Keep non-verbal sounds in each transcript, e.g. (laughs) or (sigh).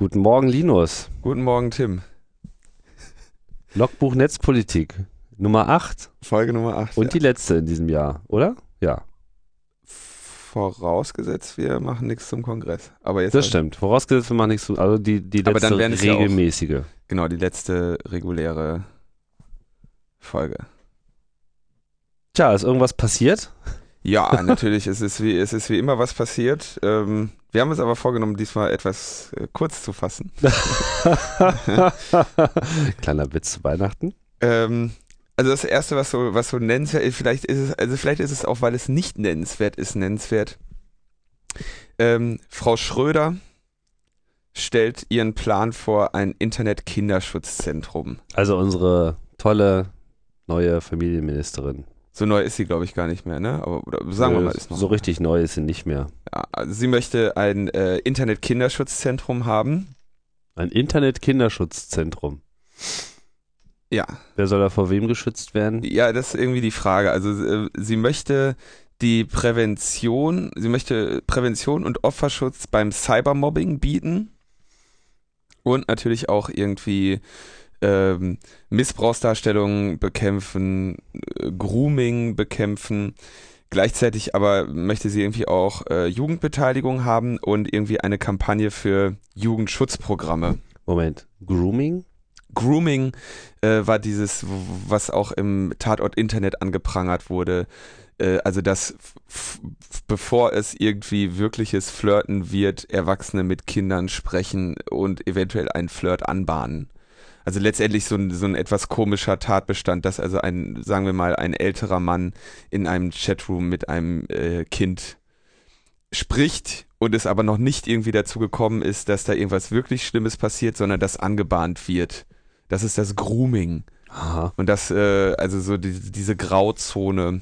Guten Morgen, Linus. Guten Morgen, Tim. Logbuch Netzpolitik, Nummer 8 Folge Nummer 8. und die letzte in diesem Jahr, oder? Ja, Vorausgesetzt, wir machen nichts zum Kongress. Aber jetzt das stimmt. Vorausgesetzt, wir machen nichts zu, also die, die Aber letzte dann wären es ja auch- regelmäßige. Genau, die letzte reguläre Folge. Tja, ist irgendwas passiert? Ja, natürlich, es ist wie, es ist wie immer was passiert. Ähm, wir haben uns aber vorgenommen, diesmal etwas äh, kurz zu fassen. (laughs) Kleiner Witz zu Weihnachten. Ähm, also das erste, was so, was so nennenswert ist, vielleicht ist es, also vielleicht ist es auch, weil es nicht nennenswert ist, nennenswert. Ähm, Frau Schröder stellt ihren Plan vor, ein Internet-Kinderschutzzentrum. Also unsere tolle neue Familienministerin. So neu ist sie, glaube ich, gar nicht mehr, ne? Aber oder, sagen wir Äh, mal, ist noch. So richtig neu ist sie nicht mehr. Ja, also sie möchte ein äh, Internet-Kinderschutzzentrum haben. Ein Internet-Kinderschutzzentrum. Ja, Wer soll da vor wem geschützt werden? ja, das ist irgendwie die Frage. Also äh, sie möchte die Prävention, sie möchte Prävention und Opferschutz beim Cybermobbing bieten und natürlich auch irgendwie ähm, Missbrauchsdarstellungen bekämpfen, äh, Grooming bekämpfen. Gleichzeitig aber möchte sie irgendwie auch äh, Jugendbeteiligung haben und irgendwie eine Kampagne für Jugendschutzprogramme. Moment, Grooming? Grooming äh, war dieses, was auch im Tatort Internet angeprangert wurde. Äh, also, dass bevor es irgendwie wirkliches Flirten wird, Erwachsene mit Kindern sprechen und eventuell einen Flirt anbahnen. Also letztendlich so ein, so ein etwas komischer Tatbestand, dass also ein, sagen wir mal, ein älterer Mann in einem Chatroom mit einem äh, Kind spricht und es aber noch nicht irgendwie dazu gekommen ist, dass da irgendwas wirklich Schlimmes passiert, sondern das angebahnt wird. Das ist das Grooming. Aha. Und das, äh, also so die, diese Grauzone.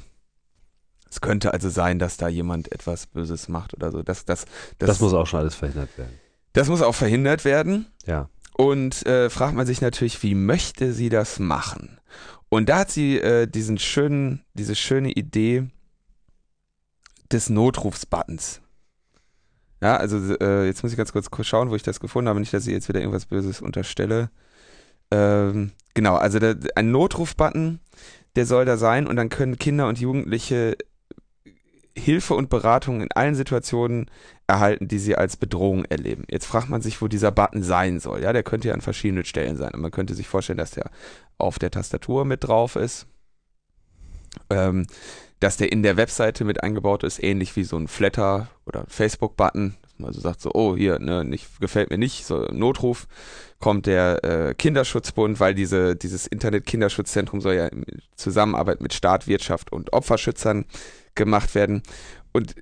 Es könnte also sein, dass da jemand etwas Böses macht oder so. Das, das, das, Das, muss auch schon alles verhindert werden. das muss auch verhindert werden. Ja. Und äh, fragt man sich natürlich, wie möchte sie das machen? Und da hat sie äh, diesen schönen, diese schöne Idee des Notrufsbuttons. Ja, also äh, jetzt muss ich ganz kurz schauen, wo ich das gefunden habe, nicht, dass ich jetzt wieder irgendwas Böses unterstelle. Ähm, genau, also der, ein Notrufbutton, der soll da sein und dann können Kinder und Jugendliche Hilfe und Beratung in allen Situationen erhalten, die sie als Bedrohung erleben. Jetzt fragt man sich, wo dieser Button sein soll. Ja, der könnte ja an verschiedenen Stellen sein. Und man könnte sich vorstellen, dass der auf der Tastatur mit drauf ist. Ähm, dass der in der Webseite mit eingebaut ist, ähnlich wie so ein Flatter oder Facebook-Button. Also sagt so, oh, hier, ne, nicht, gefällt mir nicht, so Notruf, kommt der äh, Kinderschutzbund, weil diese, dieses Internet-Kinderschutzzentrum soll ja in Zusammenarbeit mit Staat, Wirtschaft und Opferschützern gemacht werden. Und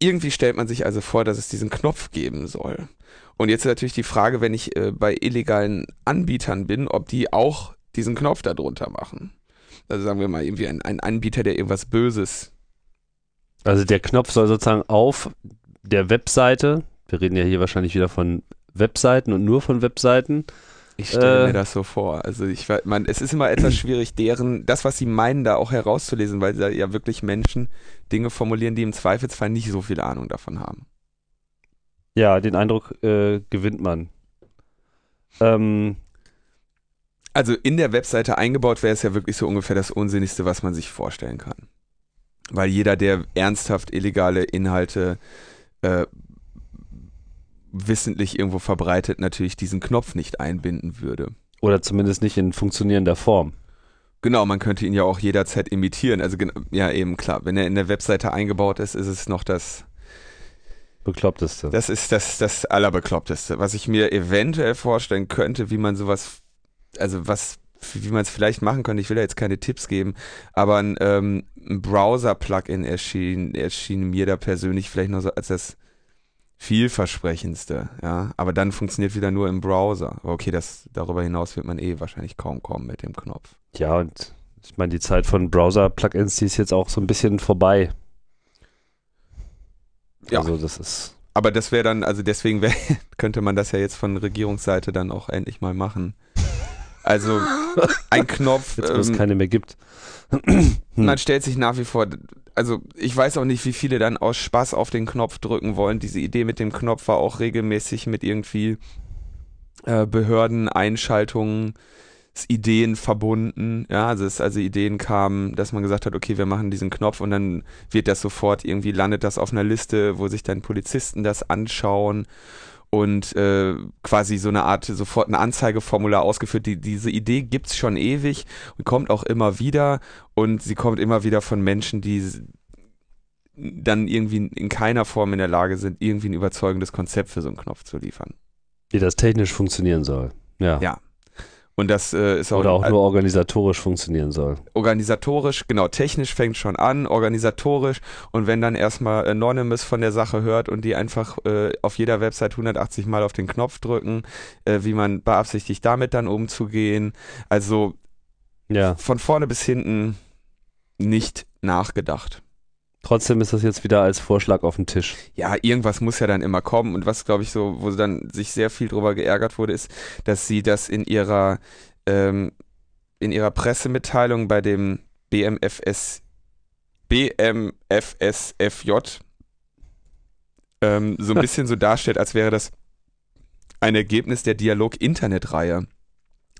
irgendwie stellt man sich also vor, dass es diesen Knopf geben soll. Und jetzt ist natürlich die Frage, wenn ich äh, bei illegalen Anbietern bin, ob die auch diesen Knopf da drunter machen. Also sagen wir mal irgendwie ein, ein Anbieter, der irgendwas Böses. Also der Knopf soll sozusagen auf der Webseite, wir reden ja hier wahrscheinlich wieder von Webseiten und nur von Webseiten, Ich stelle Äh. mir das so vor. Also ich weiß, man, es ist immer etwas (clears throat) schwierig, deren, das, was sie meinen, da auch herauszulesen, weil da ja wirklich Menschen Dinge formulieren, die im Zweifelsfall nicht so viel Ahnung davon haben. ja, den Eindruck äh, gewinnt man. Ähm, Also in der Webseite eingebaut wäre es ja wirklich so ungefähr das Unsinnigste, was man sich vorstellen kann. Weil jeder, der ernsthaft illegale Inhalte äh, wissentlich irgendwo verbreitet, natürlich diesen Knopf nicht einbinden würde. oder zumindest nicht in funktionierender Form. Genau, man könnte ihn ja auch jederzeit imitieren. Also ja, eben klar, wenn er in der Webseite eingebaut ist, ist es noch das, Bekloppteste. das ist das, das Allerbekloppteste. Was ich mir eventuell vorstellen könnte, wie man sowas, also was, wie man es vielleicht machen könnte, ich will da jetzt keine Tipps geben, aber ein, ähm, ein Browser-Plugin erschien, erschien mir da persönlich vielleicht noch so als das vielversprechendste, ja. Aber dann funktioniert wieder nur im Browser. Aber okay, das, darüber hinaus wird man eh wahrscheinlich kaum kommen mit dem Knopf. ja, und ich meine, die Zeit von Browser-Plugins, die ist jetzt auch so ein bisschen vorbei. Ja. Also das ist, Aber das wäre dann, also deswegen wär, (laughs) könnte man das ja jetzt von Regierungsseite dann auch endlich mal machen. Also (laughs) ein Knopf, jetzt wo es ähm, keine mehr gibt. man stellt sich nach wie vor, also ich weiß auch nicht, wie viele dann aus Spaß auf den Knopf drücken wollen. Diese Idee mit dem Knopf war auch regelmäßig mit irgendwie äh, Behörden, Einschaltungen, Ideen verbunden, ja, also es also Ideen kamen, dass man gesagt hat, okay, wir machen diesen Knopf und dann wird das sofort irgendwie landet das auf einer Liste, wo sich dann Polizisten das anschauen und äh, quasi so eine Art sofort ein Anzeigeformular ausgeführt. Die, diese Idee gibt's schon ewig und kommt auch immer wieder und sie kommt immer wieder von Menschen, die dann irgendwie in keiner Form in der Lage sind, irgendwie ein überzeugendes Konzept für so einen Knopf zu liefern. Wie das technisch funktionieren soll. Ja. Ja. Und das äh, ist auch. Oder auch nur organisatorisch funktionieren soll. Organisatorisch, genau, technisch fängt schon an, organisatorisch. Und wenn dann erstmal Anonymous von der Sache hört und die einfach äh, auf jeder Website 180 Mal auf den Knopf drücken, äh, wie man beabsichtigt, damit dann umzugehen. Also ja. von vorne bis hinten nicht nachgedacht. Trotzdem ist das jetzt wieder als Vorschlag auf dem Tisch. Ja, irgendwas muss ja dann immer kommen. Und was, glaube ich, so, wo dann sich sehr viel drüber geärgert wurde, ist, dass sie das in ihrer, ähm, in ihrer Pressemitteilung bei dem BMFS, BMFSFJ ähm, so ein (laughs) bisschen so darstellt, als wäre das ein Ergebnis der Dialog-Internet-Reihe.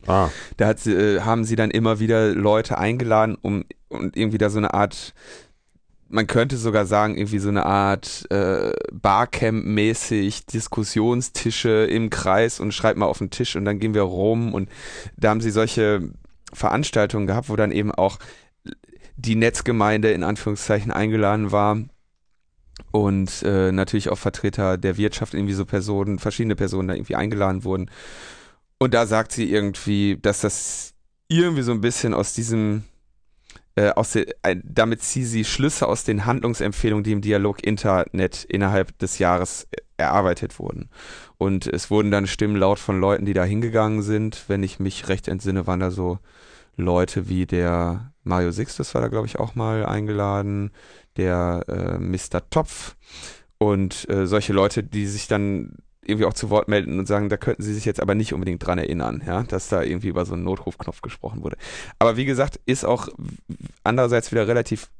Ah. Da hat sie, äh, haben sie dann immer wieder Leute eingeladen, um und irgendwie da so eine Art man könnte sogar sagen, irgendwie so eine Art äh, Barcamp-mäßig Diskussionstische im Kreis und schreibt mal auf den Tisch und dann gehen wir rum und da haben sie solche Veranstaltungen gehabt, wo dann eben auch die Netzgemeinde in Anführungszeichen eingeladen war und äh, natürlich auch Vertreter der Wirtschaft, irgendwie so Personen, verschiedene Personen da irgendwie eingeladen wurden. Und da sagt sie irgendwie, dass das irgendwie so ein bisschen aus diesem äh, aus de, damit ziehe sie Schlüsse aus den Handlungsempfehlungen, die im Dialog Internet innerhalb des Jahres äh, erarbeitet wurden. Und es wurden dann Stimmen laut von Leuten, die da hingegangen sind. Wenn ich mich recht entsinne, waren da so Leute wie der Mario Sixtus war da, glaube ich, auch mal eingeladen, der äh, Mr. Topf und äh, solche Leute, die sich dann irgendwie auch zu Wort melden und sagen, da könnten sie sich jetzt aber nicht unbedingt dran erinnern, ja, dass da irgendwie über so einen Notrufknopf gesprochen wurde. Aber wie gesagt, ist auch andererseits wieder relativ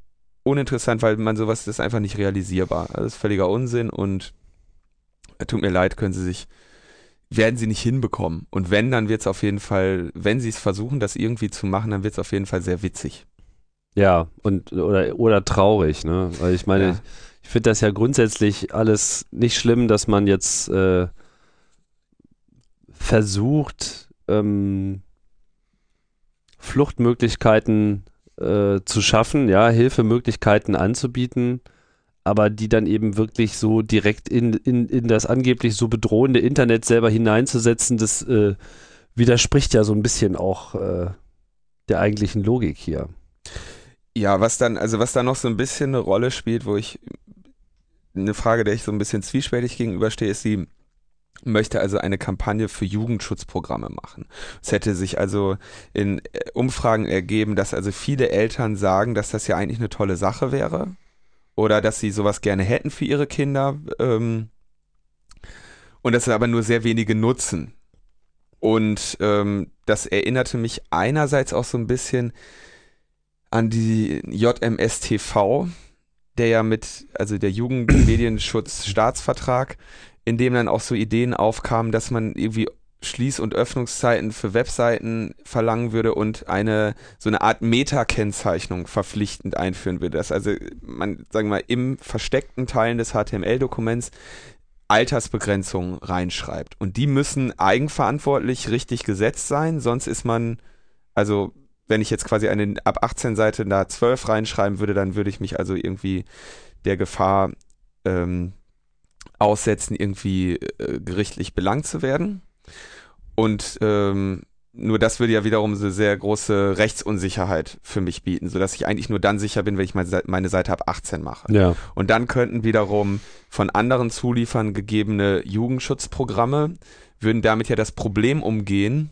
uninteressant, weil man sowas ist einfach nicht realisierbar. Das ist völliger Unsinn und äh, tut mir leid, können sie sich werden sie nicht hinbekommen. Und wenn, dann wird es auf jeden Fall, wenn sie es versuchen, das irgendwie zu machen, dann wird es auf jeden Fall sehr witzig. Ja, und oder, oder traurig, ne? Weil ich meine, ja finde das ja grundsätzlich alles nicht schlimm, dass man jetzt äh, versucht, ähm, Fluchtmöglichkeiten äh, zu schaffen, ja, Hilfemöglichkeiten anzubieten, aber die dann eben wirklich so direkt in, in, in das angeblich so bedrohende Internet selber hineinzusetzen, das äh, widerspricht ja so ein bisschen auch äh, der eigentlichen Logik hier. Ja, was dann, also was da noch so ein bisschen eine Rolle spielt, wo ich eine Frage, der ich so ein bisschen zwiespältig gegenüberstehe, ist, sie möchte also eine Kampagne für Jugendschutzprogramme machen. Es hätte sich also in äh, Umfragen ergeben, dass also viele Eltern sagen, dass das ja eigentlich eine tolle Sache wäre oder dass sie sowas gerne hätten für ihre Kinder ähm, und dass aber nur sehr wenige nutzen. Und ähm, das erinnerte mich einerseits auch so ein bisschen an die JMSTV, der ja mit, also der Jugendmedienschutzstaatsvertrag, (clears throat) in dem dann auch so Ideen aufkamen, dass man irgendwie Schließ- und Öffnungszeiten für Webseiten verlangen würde und eine so eine Art Meta-Kennzeichnung verpflichtend einführen würde. Dass also man, sagen wir mal, im versteckten Teilen des HTML-Dokuments Altersbegrenzungen reinschreibt. Und die müssen eigenverantwortlich richtig gesetzt sein, sonst ist man, also wenn ich jetzt quasi eine ab 18 Seite da 12 reinschreiben würde, dann würde ich mich also irgendwie der Gefahr ähm, aussetzen, irgendwie äh, gerichtlich belangt zu werden. Und ähm, nur das würde ja wiederum eine sehr große Rechtsunsicherheit für mich bieten, sodass ich eigentlich nur dann sicher bin, wenn ich meine Seite ab 18 mache. Ja. Und dann könnten wiederum von anderen Zuliefern gegebene Jugendschutzprogramme würden damit ja das Problem umgehen,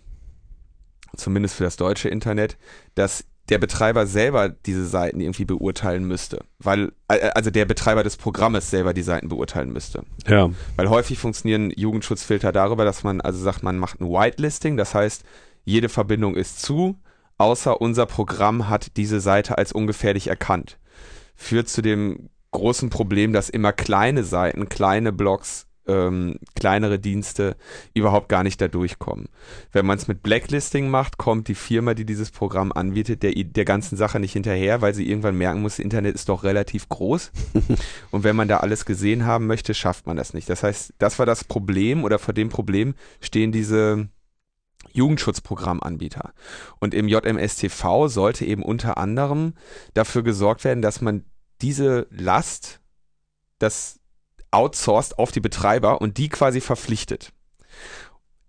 zumindest für das deutsche Internet, dass der Betreiber selber diese Seiten irgendwie beurteilen müsste. Weil, äh, also der Betreiber des Programmes selber die Seiten beurteilen müsste. Ja. Weil häufig funktionieren Jugendschutzfilter darüber, dass man also sagt, man macht ein Whitelisting, das heißt, jede Verbindung ist zu, außer unser Programm hat diese Seite als ungefährlich erkannt. Führt zu dem großen Problem, dass immer kleine Seiten, kleine Blogs ähm, kleinere Dienste überhaupt gar nicht da durchkommen. Wenn man es mit Blacklisting macht, kommt die Firma, die dieses Programm anbietet, der, der ganzen Sache nicht hinterher, weil sie irgendwann merken muss, das Internet ist doch relativ groß. (laughs) und wenn man da alles gesehen haben möchte, schafft man das nicht. Das heißt, das war das Problem oder vor dem Problem stehen diese Jugendschutzprogrammanbieter. Und im JMSTV sollte eben unter anderem dafür gesorgt werden, dass man diese Last, das outsourced auf die Betreiber und die quasi verpflichtet.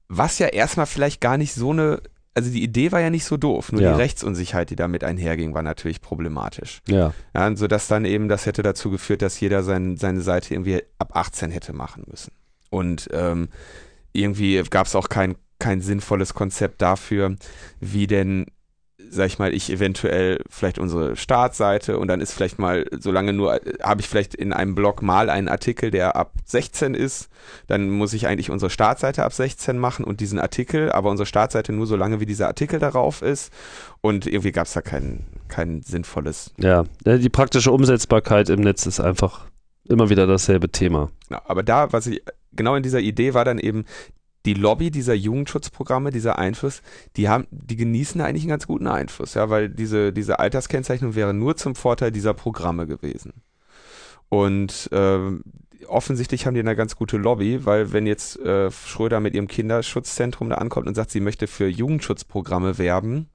Was ja erstmal vielleicht gar nicht so eine, also die Idee war ja nicht so doof, nur Ja. die Rechtsunsicherheit, die damit einherging, war natürlich problematisch. Ja. Ja, und so dass dann eben, das hätte dazu geführt, dass jeder sein, seine Seite irgendwie ab 18 hätte machen müssen. Und ähm, irgendwie gab es auch kein, kein sinnvolles Konzept dafür, wie denn, sag ich mal, ich eventuell vielleicht unsere Startseite und dann ist vielleicht mal, solange nur, habe ich vielleicht in einem Blog mal einen Artikel, der ab 16 ist, dann muss ich eigentlich unsere Startseite ab 16 machen und diesen Artikel, aber unsere Startseite nur so lange, wie dieser Artikel darauf ist. Und irgendwie gab es da kein, kein sinnvolles Ja. Ja, Die praktische Umsetzbarkeit im Netz ist einfach immer wieder dasselbe Thema. Genau, aber da, was ich, genau in dieser Idee war dann eben die Lobby dieser Jugendschutzprogramme, dieser Einfluss, die haben, die genießen eigentlich einen ganz guten Einfluss, ja, weil diese, diese Alterskennzeichnung wäre nur zum Vorteil dieser Programme gewesen. Und ähm, offensichtlich haben die eine ganz gute Lobby, weil wenn jetzt äh, Schröder mit ihrem Kinderschutzzentrum da ankommt und sagt, sie möchte für Jugendschutzprogramme werben,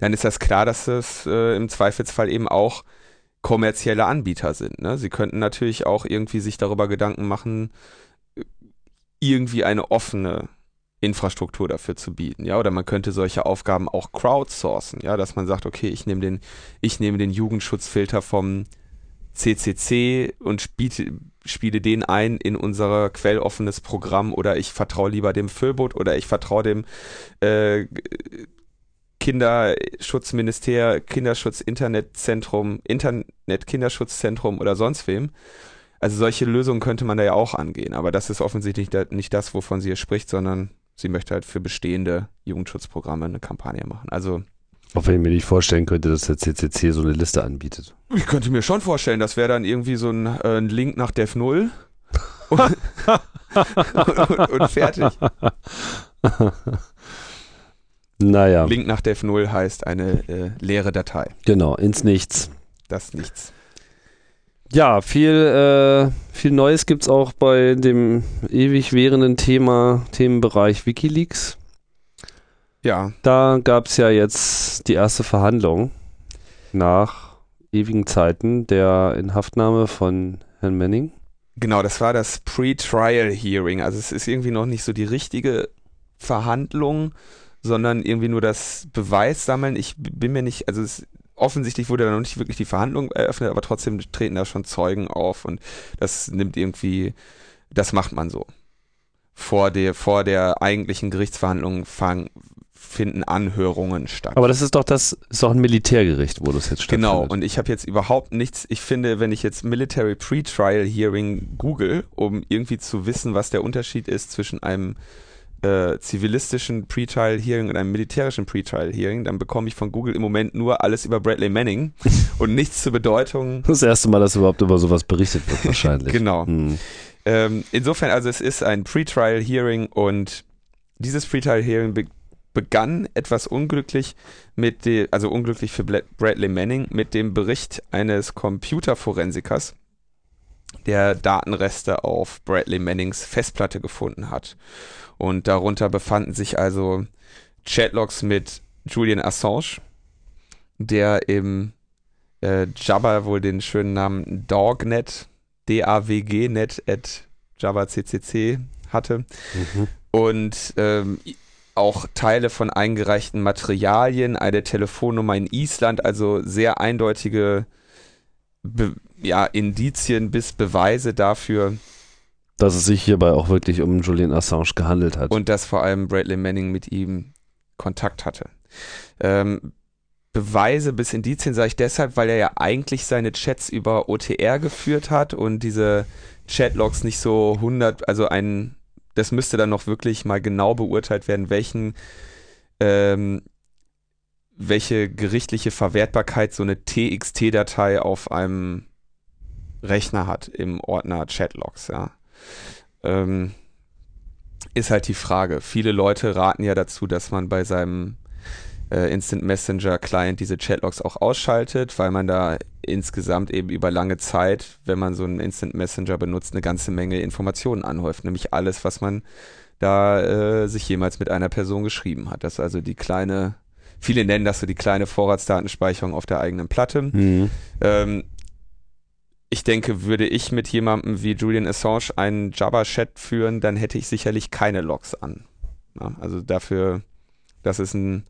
dann ist das klar, dass es äh, im Zweifelsfall eben auch kommerzielle Anbieter sind. Ne? Sie könnten natürlich auch irgendwie sich darüber Gedanken machen, irgendwie eine offene Infrastruktur dafür zu bieten, ja, oder man könnte solche Aufgaben auch crowdsourcen, ja, dass man sagt, okay, ich nehme den, ich nehme den Jugendschutzfilter vom CCC und spiele, spiele den ein in unser quelloffenes Programm oder ich vertraue lieber dem Füllboot oder ich vertraue dem äh, Kinderschutzminister, Kinderschutz-Internetzentrum, Internet-Kinderschutzzentrum oder sonst wem. Also solche Lösungen könnte man da ja auch angehen, aber das ist offensichtlich nicht das, wovon sie hier spricht, sondern sie möchte halt für bestehende Jugendschutzprogramme eine Kampagne machen. Also Auch wenn ich mir nicht vorstellen könnte, dass der CCC so eine Liste anbietet. ich könnte mir schon vorstellen, das wäre dann irgendwie so ein, äh, ein Link nach Dev 0 und, und, und fertig. Naja, Link nach Dev 0 heißt eine äh, leere Datei. genau, ins Nichts. Das nichts. Ja, viel, äh, viel Neues gibt es auch bei dem ewig währenden Thema, Themenbereich Wikileaks. Ja, Da gab es ja jetzt die erste Verhandlung nach ewigen Zeiten der Inhaftnahme von Herrn Manning. Genau, das war das Pre-Trial Hearing. Also es ist irgendwie noch nicht so die richtige Verhandlung, sondern irgendwie nur das Beweissammeln. Ich bin mir nicht, also es, offensichtlich wurde da noch nicht wirklich die Verhandlung eröffnet, aber trotzdem treten da schon Zeugen auf und das nimmt irgendwie, das macht man so. Vor der, vor der eigentlichen Gerichtsverhandlung fang, finden Anhörungen statt. Aber das ist doch das, ist doch ein Militärgericht, wo das jetzt Genau, stattfindet. und ich habe jetzt überhaupt nichts, ich finde, wenn ich jetzt Military Pre-Trial Hearing google, um irgendwie zu wissen, was der Unterschied ist zwischen einem äh, zivilistischen Pre-Trial Hearing und einem militärischen Pre-Trial Hearing, dann bekomme ich von Google im Moment nur alles über Bradley Manning (laughs) und nichts zur Bedeutung. Das erste Mal, dass überhaupt über sowas berichtet wird, wahrscheinlich. (laughs) Genau. Hm. Ähm, insofern, also es ist ein Pre-Trial Hearing und dieses Pre-Trial Hearing be begann etwas unglücklich mit dem, also unglücklich für Bradley Manning mit dem Bericht eines Computerforensikers, der Datenreste auf Bradley Mannings Festplatte gefunden hat. Und darunter befanden sich also Chatlogs mit Julian Assange, der im äh, Jabba wohl den schönen Namen Dognet DAWG-Net at JavaCCC hatte Mhm. und ähm, auch Teile von eingereichten Materialien, eine Telefonnummer in Island, also sehr eindeutige Be ja, Indizien bis Beweise dafür Dass es sich hierbei auch wirklich um Julian Assange gehandelt hat. und dass vor allem Bradley Manning mit ihm Kontakt hatte. Ähm, Beweise bis Indizien sage ich deshalb, weil er ja eigentlich seine Chats über OTR geführt hat und diese Chatlogs nicht so 100, also ein, das müsste dann noch wirklich mal genau beurteilt werden, welchen, ähm, welche gerichtliche Verwertbarkeit so eine TXT-Datei auf einem Rechner hat im Ordner Chatlogs, ja. Ähm, ist halt die Frage. Viele Leute raten ja dazu, dass man bei seinem äh, Instant Messenger Client diese Chatlogs auch ausschaltet, weil man da insgesamt eben über lange Zeit, wenn man so einen Instant Messenger benutzt, eine ganze Menge Informationen anhäuft, nämlich alles, was man da äh, sich jemals mit einer Person geschrieben hat. Das ist also die kleine, viele nennen das so die kleine Vorratsdatenspeicherung auf der eigenen Platte. Mhm. Ähm, ich denke, würde ich mit jemandem wie Julian Assange einen Jabba-Chat führen, dann hätte ich sicherlich keine Logs an. Ja, also dafür, das ist ein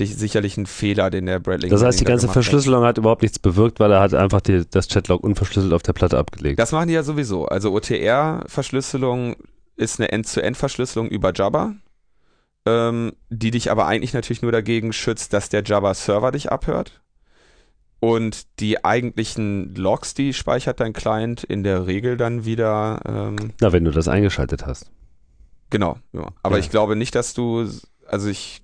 sicherlich ein Fehler, den der Bradley. Das heißt, die ganze gemacht hat. Verschlüsselung hat. überhaupt nichts bewirkt, weil er hat einfach die, das Chatlog unverschlüsselt auf der Platte abgelegt. Das machen die ja sowieso. Also OTR-Verschlüsselung ist eine End-zu-End-Verschlüsselung über Jabba, ähm, die dich aber eigentlich natürlich nur dagegen schützt, dass der Jabba-Server dich abhört. Und die eigentlichen Logs, die speichert dein Client in der Regel dann wieder. Ähm, Na, wenn du das eingeschaltet hast. genau, ja. Aber Ja. ich glaube nicht, dass du, also ich,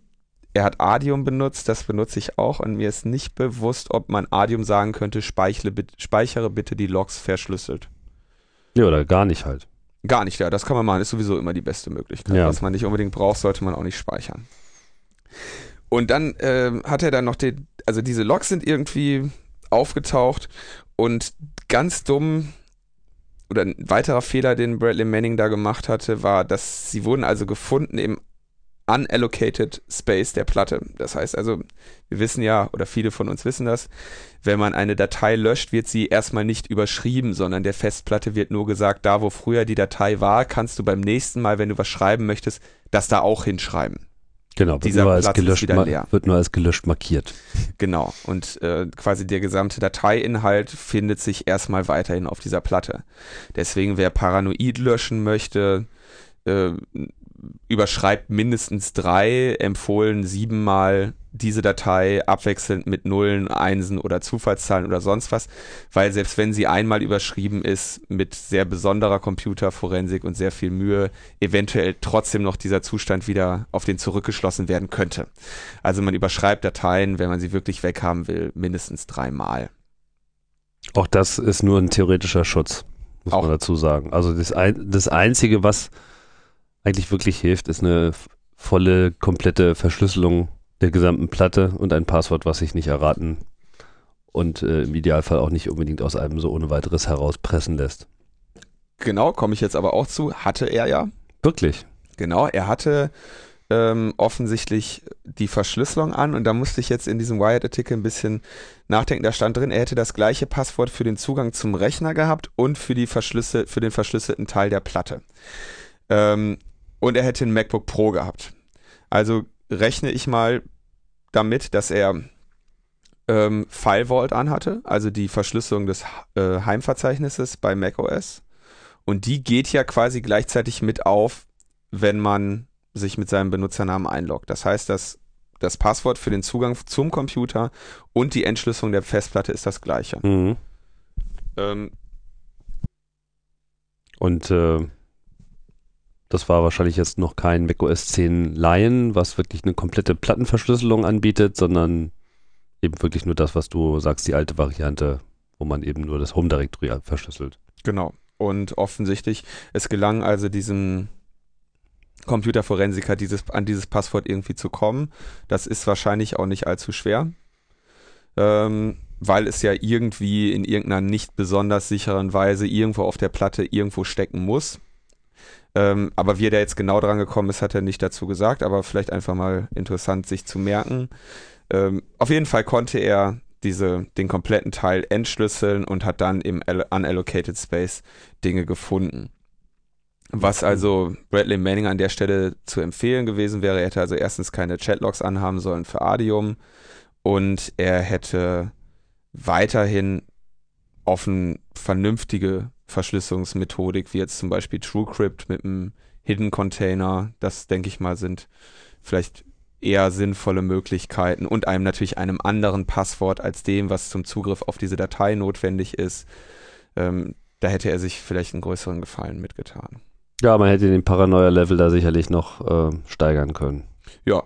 er hat Adium benutzt, das benutze ich auch und mir ist nicht bewusst, ob man Adium sagen könnte, speichere, bit- speichere bitte die Logs verschlüsselt. Ja, oder gar nicht halt. Gar nicht, ja, das kann man machen, ist sowieso immer die beste Möglichkeit. Ja. Was man nicht unbedingt braucht, sollte man auch nicht speichern. Und dann ähm, hat er dann noch den, also diese Logs sind irgendwie aufgetaucht und ganz dumm oder ein weiterer Fehler, den Bradley Manning da gemacht hatte, war, dass sie wurden also gefunden im unallocated Space der Platte. Das heißt also, wir wissen ja, oder viele von uns wissen das, wenn man eine Datei löscht, wird sie erstmal nicht überschrieben, sondern der Festplatte wird nur gesagt, da wo früher die Datei war, kannst du beim nächsten Mal, wenn du was schreiben möchtest, das da auch hinschreiben. Genau, wird Dieser nur, als Platz ist gelöscht, wieder ma- leer. wird nur als gelöscht markiert. Genau. Und äh, quasi der gesamte Dateiinhalt findet sich erstmal weiterhin auf dieser Platte. Deswegen, wer paranoid löschen möchte, äh, überschreibt mindestens drei, empfohlen siebenmal diese Datei abwechselnd mit Nullen, Einsen oder Zufallszahlen oder sonst was, weil selbst wenn sie einmal überschrieben ist mit sehr besonderer Computerforensik und sehr viel Mühe, eventuell trotzdem noch dieser Zustand wieder auf den zurückgeschlossen werden könnte. Also man überschreibt Dateien, wenn man sie wirklich weghaben will, mindestens dreimal. Auch das ist nur ein theoretischer Schutz, muss Auch. man dazu sagen. Also das, ein, das Einzige, was eigentlich wirklich hilft, ist eine volle, komplette Verschlüsselung der gesamten Platte und ein Passwort, was sich nicht erraten und äh, im Idealfall auch nicht unbedingt aus einem so ohne weiteres herauspressen lässt. Genau, komme ich jetzt aber auch zu, hatte er ja. Wirklich. Genau, er hatte ähm, offensichtlich die Verschlüsselung an und da musste ich jetzt in diesem Wired-Artikel ein bisschen nachdenken. Da stand drin, er hätte das gleiche Passwort für den Zugang zum Rechner gehabt und für, die Verschlüssel für den verschlüsselten Teil der Platte. Ähm, und er hätte ein MacBook Pro gehabt. Also rechne ich mal damit, dass er ähm, FileVault anhatte, also die Verschlüsselung des äh, Heimverzeichnisses bei macOS. Und die geht ja quasi gleichzeitig mit auf, wenn man sich mit seinem Benutzernamen einloggt. Das heißt, dass das Passwort für den Zugang zum Computer und die Entschlüsselung der Festplatte ist das gleiche. Mhm. Ähm, Und äh, das war wahrscheinlich jetzt noch kein macOS 10 Lion, was wirklich eine komplette Plattenverschlüsselung anbietet, sondern eben wirklich nur das, was du sagst, die alte Variante, wo man eben nur das Home Directory verschlüsselt. genau. Und offensichtlich, es gelang also diesem Computerforensiker dieses, an dieses Passwort irgendwie zu kommen. Das ist wahrscheinlich auch nicht allzu schwer, ähm, weil es ja irgendwie in irgendeiner nicht besonders sicheren Weise irgendwo auf der Platte irgendwo stecken muss. Ähm, aber wie er da jetzt genau dran gekommen ist, hat er nicht dazu gesagt, aber vielleicht einfach mal interessant sich zu merken. Ähm, auf jeden Fall konnte er diese, den kompletten Teil entschlüsseln und hat dann im Al- Unallocated Space Dinge gefunden. Was also Bradley Manning an der Stelle zu empfehlen gewesen wäre, er hätte also erstens keine Chatlogs anhaben sollen für Adium und er hätte weiterhin offen vernünftige Verschlüsselungsmethodik, wie jetzt zum Beispiel TrueCrypt mit einem Hidden Container, das denke ich mal sind vielleicht eher sinnvolle Möglichkeiten und einem natürlich einem anderen Passwort als dem, was zum Zugriff auf diese Datei notwendig ist. Ähm, da hätte er sich vielleicht einen größeren Gefallen mitgetan. Ja, man hätte den Paranoia-Level da sicherlich noch äh, steigern können. Ja.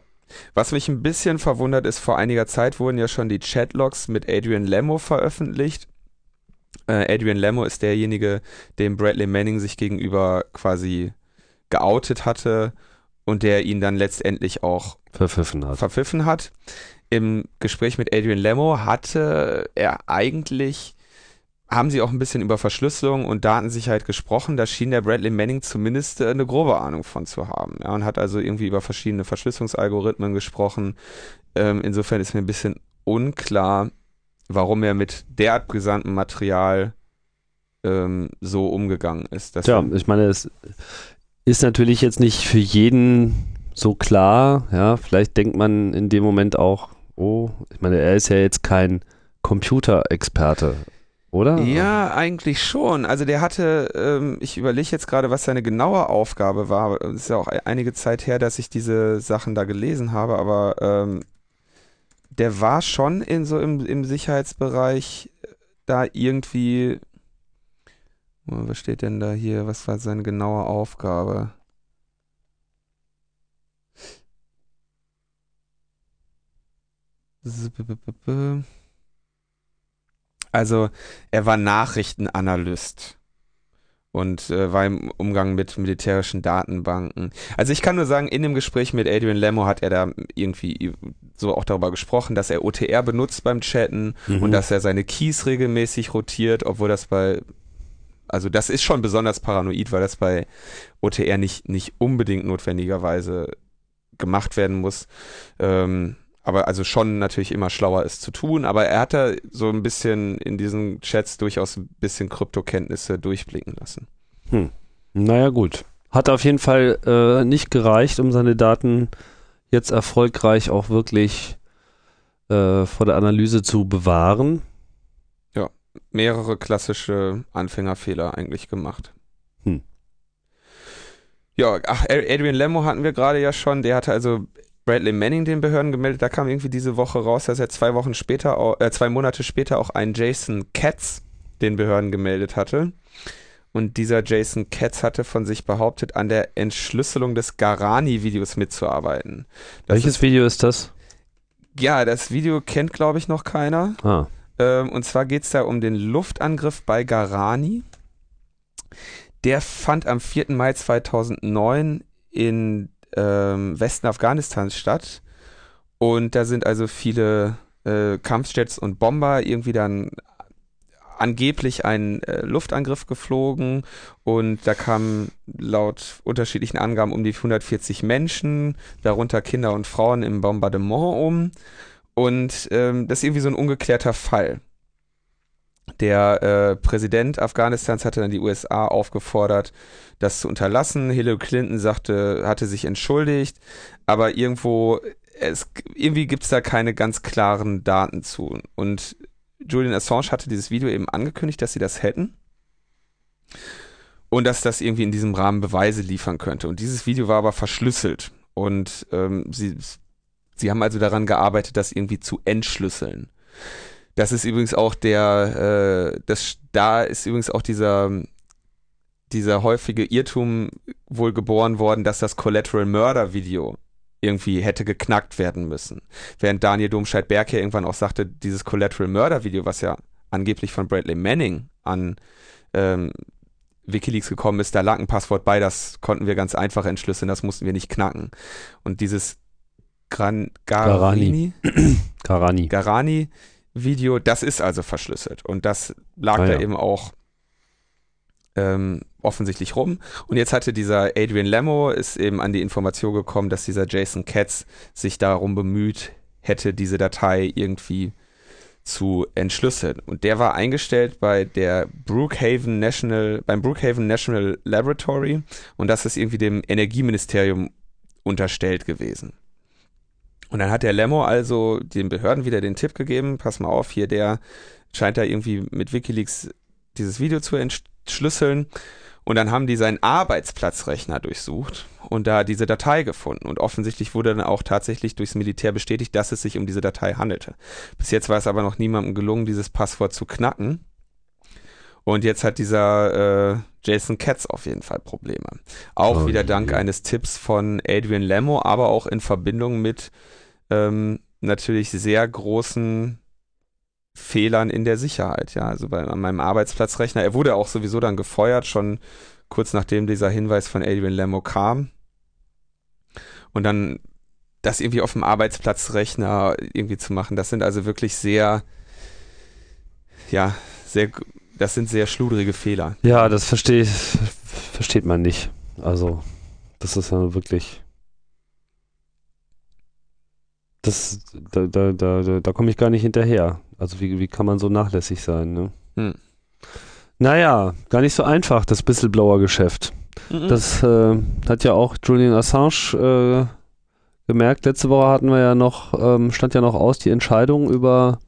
Was mich ein bisschen verwundert ist, vor einiger Zeit wurden ja schon die Chatlogs mit Adrian Lemmo veröffentlicht. Äh, Adrian Lemmo ist derjenige, dem Bradley Manning sich gegenüber quasi geoutet hatte und der ihn dann letztendlich auch verpfiffen hat. Verpfiffen hat. Im Gespräch mit Adrian Lemmo hatte er eigentlich haben sie auch ein bisschen über Verschlüsselung und Datensicherheit gesprochen. Da schien der Bradley Manning zumindest äh, eine grobe Ahnung von zu haben. Ja, und hat also irgendwie über verschiedene Verschlüsselungsalgorithmen gesprochen. Ähm, insofern ist mir ein bisschen unklar, warum er mit derart brisantem Material ähm, so umgegangen ist. Ja, ich meine, es ist natürlich jetzt nicht für jeden so klar. Ja, vielleicht denkt man in dem Moment auch, oh, ich meine, er ist ja jetzt kein Computerexperte oder? Ja, eigentlich schon. Also der hatte, ähm, ich überlege jetzt gerade, was seine genaue Aufgabe war. Es ist ja auch einige Zeit her, dass ich diese Sachen da gelesen habe, aber ähm, der war schon in so im, im Sicherheitsbereich da irgendwie. Was steht denn da hier? Was war seine genaue Aufgabe? Also er war Nachrichtenanalyst und äh, war im Umgang mit militärischen Datenbanken. Also ich kann nur sagen, in dem Gespräch mit Adrian Lemmo hat er da irgendwie so auch darüber gesprochen, dass er OTR benutzt beim Chatten mhm. und dass er seine Keys regelmäßig rotiert, obwohl das bei also das ist schon besonders paranoid, weil das bei OTR nicht, nicht unbedingt notwendigerweise gemacht werden muss. Ähm, aber also schon natürlich immer schlauer ist zu tun, aber er hat da so ein bisschen in diesen Chats durchaus ein bisschen Kryptokenntnisse durchblicken lassen. Hm. Naja, gut. Hat auf jeden Fall äh, nicht gereicht, um seine Daten jetzt erfolgreich auch wirklich äh, vor der Analyse zu bewahren. Ja, mehrere klassische Anfängerfehler eigentlich gemacht. Hm. Ja, ach, Adrian Lemmo hatten wir gerade ja schon. Der hatte also Bradley Manning den Behörden gemeldet. Da kam irgendwie diese Woche raus, dass er zwei Wochen später, äh, zwei Monate später auch einen Jason Katz den Behörden gemeldet hatte. Und dieser Jason Katz hatte von sich behauptet, an der Entschlüsselung des Garani-Videos mitzuarbeiten. Das Welches ist, Video ist das? Ja, das Video kennt, glaube ich, noch keiner. Ah. Ähm, und zwar geht es da um den Luftangriff bei Garani. Der fand am 4. Mai 2009 in ähm, Westen Afghanistans statt. Und da sind also viele äh, Kampfjets und Bomber irgendwie dann angeblich ein äh, Luftangriff geflogen und da kamen laut unterschiedlichen Angaben um die 140 Menschen, darunter Kinder und Frauen im Bombardement um. Und ähm, das ist irgendwie so ein ungeklärter Fall. Der äh, Präsident Afghanistans hatte dann die USA aufgefordert, das zu unterlassen. Hillary Clinton sagte, hatte sich entschuldigt, aber irgendwo, es, irgendwie gibt es da keine ganz klaren Daten zu. Und Julian Assange hatte dieses Video eben angekündigt, dass sie das hätten. Und dass das irgendwie in diesem Rahmen Beweise liefern könnte. Und dieses Video war aber verschlüsselt. Und ähm, sie, sie haben also daran gearbeitet, das irgendwie zu entschlüsseln. Das ist übrigens auch der, äh, das, da ist übrigens auch dieser, dieser häufige Irrtum wohl geboren worden, dass das Collateral Murder Video irgendwie hätte geknackt werden müssen. Während Daniel Domscheit-Berg ja irgendwann auch sagte, dieses Collateral Murder Video, was ja angeblich von Bradley Manning an ähm, Wikileaks gekommen ist, da lag ein Passwort bei, das konnten wir ganz einfach entschlüsseln, das mussten wir nicht knacken. Und dieses Gran Garani, Garani. (clears throat) Garani Video, das ist also verschlüsselt. Und das lag ah, da ja. eben auch ähm, offensichtlich rum. Und jetzt hatte dieser Adrian Lemmo ist eben an die Information gekommen, dass dieser Jason Katz sich darum bemüht hätte, diese Datei irgendwie zu entschlüsseln. Und der war eingestellt bei der Brookhaven National, beim Brookhaven National Laboratory und das ist irgendwie dem Energieministerium unterstellt gewesen. Und dann hat der Lemmo also den Behörden wieder den Tipp gegeben, pass mal auf, hier der scheint da irgendwie mit Wikileaks dieses Video zu entschlüsseln. Und dann haben die seinen Arbeitsplatzrechner durchsucht und da diese Datei gefunden. Und offensichtlich wurde dann auch tatsächlich durchs Militär bestätigt, dass es sich um diese Datei handelte. Bis jetzt war es aber noch niemandem gelungen, dieses Passwort zu knacken. Und jetzt hat dieser äh, Jason Katz auf jeden Fall Probleme. Auch oh, wieder dank je. eines Tipps von Adrian Lemmo, aber auch in Verbindung mit ähm, natürlich sehr großen Fehlern in der Sicherheit, ja, also bei an meinem Arbeitsplatzrechner. Er wurde auch sowieso dann gefeuert, schon kurz nachdem dieser Hinweis von Adrian Lemmo kam. Und dann das irgendwie auf dem Arbeitsplatzrechner irgendwie zu machen, das sind also wirklich sehr, ja, sehr, das sind sehr schludrige Fehler. Ja, das verstehe versteht man nicht. Also, das ist ja wirklich. Das, da, da, da, da komme ich gar nicht hinterher. Also wie, wie kann man so nachlässig sein, ne? Hm. Naja, gar nicht so einfach, das Whistleblower-Geschäft. Mhm. Das äh, hat ja auch Julian Assange äh, gemerkt. Letzte Woche hatten wir ja noch, ähm, stand ja noch aus die Entscheidung über